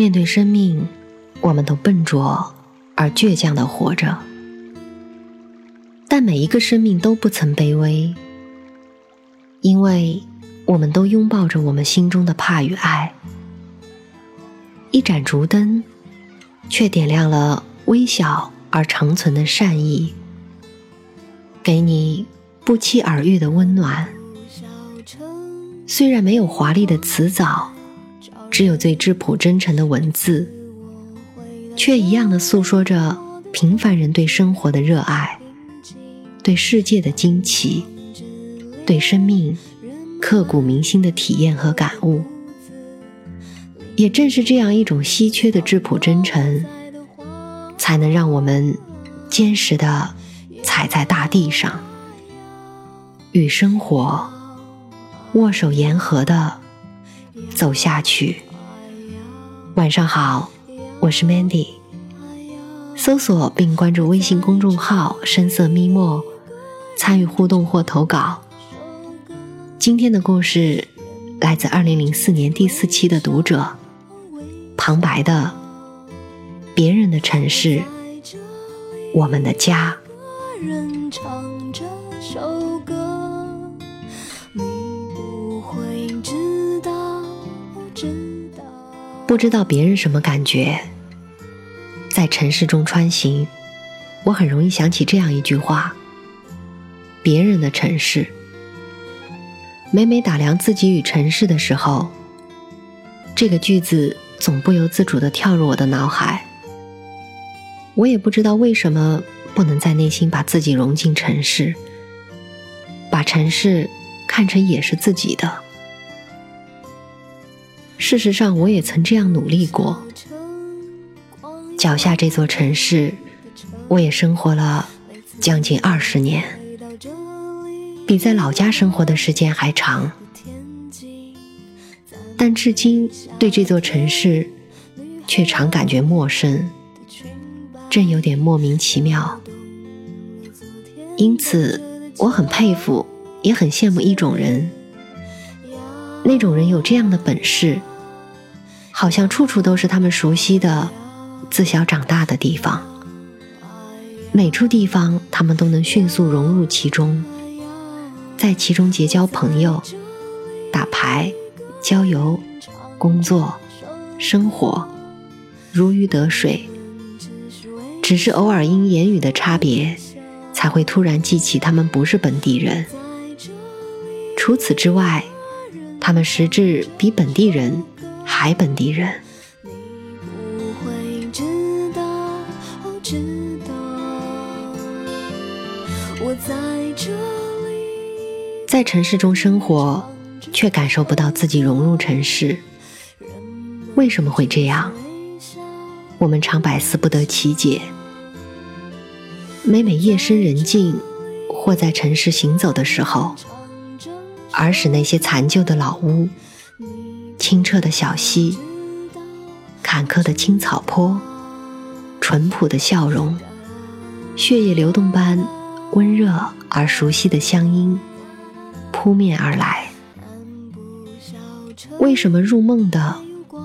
面对生命，我们都笨拙而倔强的活着，但每一个生命都不曾卑微，因为我们都拥抱着我们心中的怕与爱。一盏烛灯，却点亮了微小而长存的善意，给你不期而遇的温暖。虽然没有华丽的辞藻，只有最质朴真诚的文字，却一样的诉说着平凡人对生活的热爱，对世界的惊奇，对生命刻骨铭心的体验和感悟。也正是这样一种稀缺的质朴真诚，才能让我们坚实的踩在大地上，与生活。握手言和的走下去。晚上好，我是 Mandy。搜索并关注微信公众号“深色咪墨”，参与互动或投稿。今天的故事来自二零零四年第四期的读者旁白的《别人的城市，我们的家》。不知道别人什么感觉，在城市中穿行，我很容易想起这样一句话：“别人的城市。”每每打量自己与城市的时候，这个句子总不由自主的跳入我的脑海。我也不知道为什么不能在内心把自己融进城市，把城市看成也是自己的。事实上，我也曾这样努力过。脚下这座城市，我也生活了将近二十年，比在老家生活的时间还长。但至今对这座城市，却常感觉陌生，正有点莫名其妙。因此，我很佩服，也很羡慕一种人，那种人有这样的本事。好像处处都是他们熟悉的、自小长大的地方，每处地方他们都能迅速融入其中，在其中结交朋友、打牌、郊游、工作、生活，如鱼得水。只是偶尔因言语的差别，才会突然记起他们不是本地人。除此之外，他们实质比本地人。还本地人，在城市中生活，却感受不到自己融入城市。为什么会这样？我们常百思不得其解。每每夜深人静，或在城市行走的时候，而使那些残旧的老屋。清澈的小溪，坎坷的青草坡，淳朴的笑容，血液流动般温热而熟悉的乡音扑面而来。为什么入梦的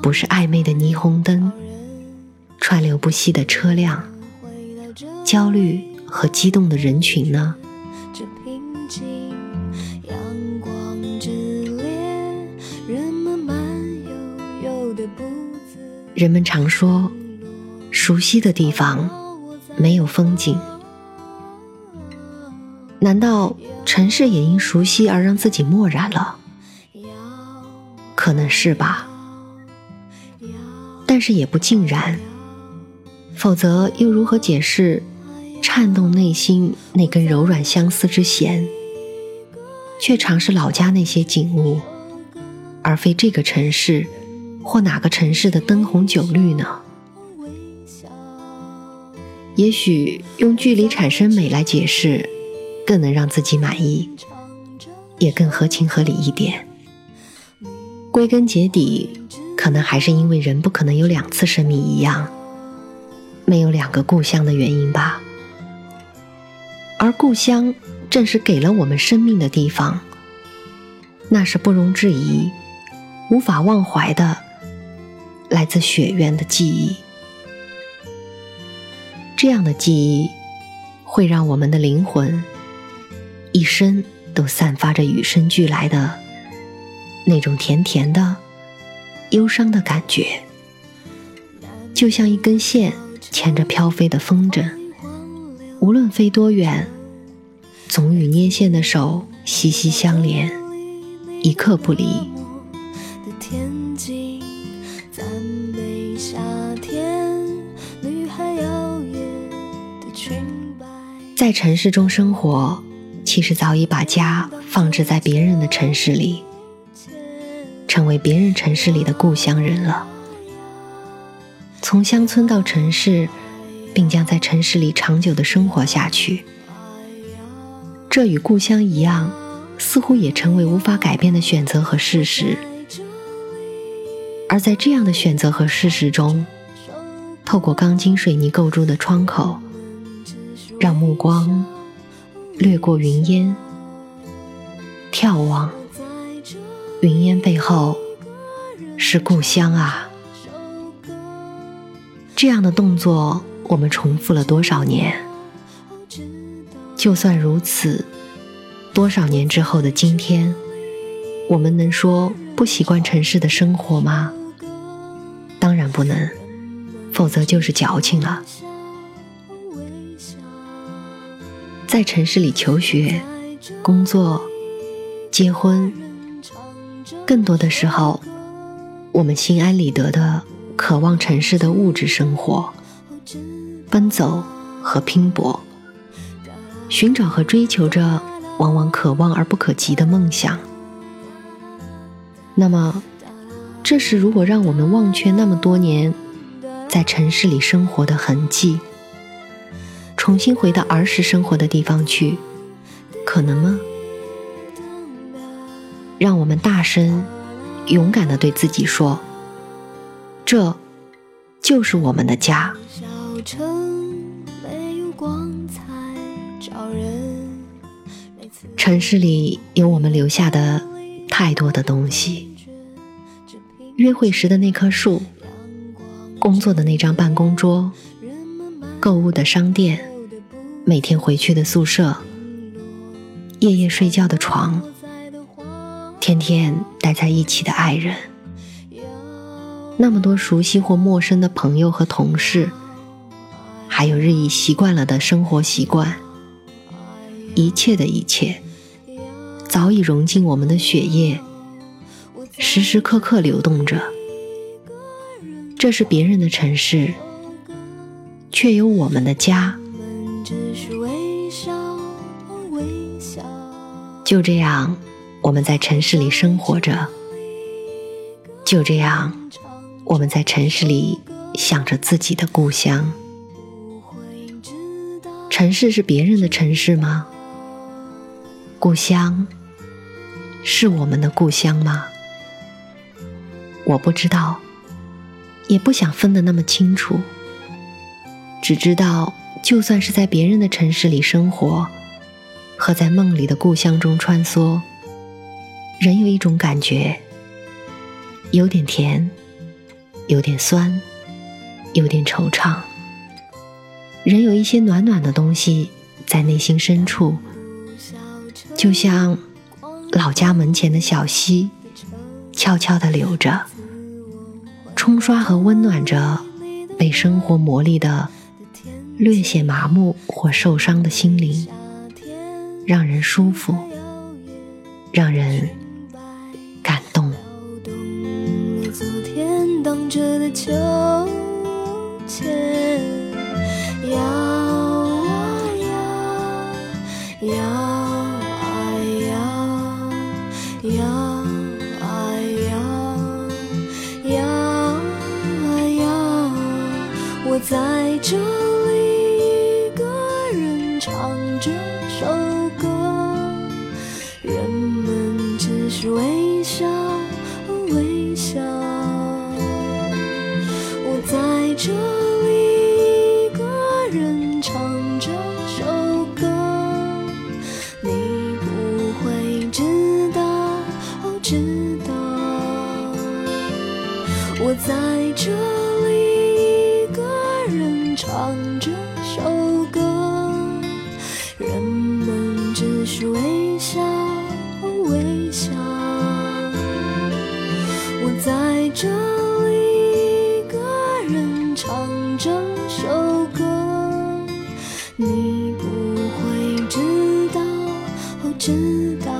不是暧昧的霓虹灯、川流不息的车辆、焦虑和激动的人群呢？人们常说，熟悉的地方没有风景。难道城市也因熟悉而让自己漠然了？可能是吧，但是也不尽然。否则，又如何解释颤动内心那根柔软相思之弦，却常是老家那些景物，而非这个城市？或哪个城市的灯红酒绿呢？也许用距离产生美来解释，更能让自己满意，也更合情合理一点。归根结底，可能还是因为人不可能有两次生命一样，没有两个故乡的原因吧。而故乡正是给了我们生命的地方，那是不容置疑、无法忘怀的。来自雪原的记忆。这样的记忆会让我们的灵魂一生都散发着与生俱来的那种甜甜的、忧伤的感觉，就像一根线牵着飘飞的风筝，无论飞多远，总与捏线的手息息相连，一刻不离。在城市中生活，其实早已把家放置在别人的城市里，成为别人城市里的故乡人了。从乡村到城市，并将在城市里长久的生活下去，这与故乡一样，似乎也成为无法改变的选择和事实。而在这样的选择和事实中，透过钢筋水泥构筑的窗口。让目光掠过云烟，眺望云烟背后是故乡啊！这样的动作，我们重复了多少年？就算如此，多少年之后的今天，我们能说不习惯城市的生活吗？当然不能，否则就是矫情了。在城市里求学、工作、结婚，更多的时候，我们心安理得的渴望城市的物质生活，奔走和拼搏，寻找和追求着往往可望而不可及的梦想。那么，这时如果让我们忘却那么多年在城市里生活的痕迹，重新回到儿时生活的地方去，可能吗？让我们大声、勇敢的对自己说：“这就是我们的家。”城市里有我们留下的太多的东西：约会时的那棵树，工作的那张办公桌，购物的商店。每天回去的宿舍，夜夜睡觉的床，天天待在一起的爱人，那么多熟悉或陌生的朋友和同事，还有日益习惯了的生活习惯，一切的一切，早已融进我们的血液，时时刻刻流动着。这是别人的城市，却有我们的家。就这样，我们在城市里生活着；就这样，我们在城市里想着自己的故乡。城市是别人的城市吗？故乡是我们的故乡吗？我不知道，也不想分得那么清楚。只知道，就算是在别人的城市里生活。和在梦里的故乡中穿梭，人有一种感觉，有点甜，有点酸，有点惆怅，人有一些暖暖的东西在内心深处，就像老家门前的小溪，悄悄地流着，冲刷和温暖着被生活磨砺的略显麻木或受伤的心灵。让人舒服，让人感动。昨天荡着的秋千，摇啊摇，摇啊摇，摇啊摇，摇啊摇，我在这知道。我在这里一个人唱这首歌，人们只是微笑微笑。我在这里一个人唱这首歌，你不会知道，哦，知道。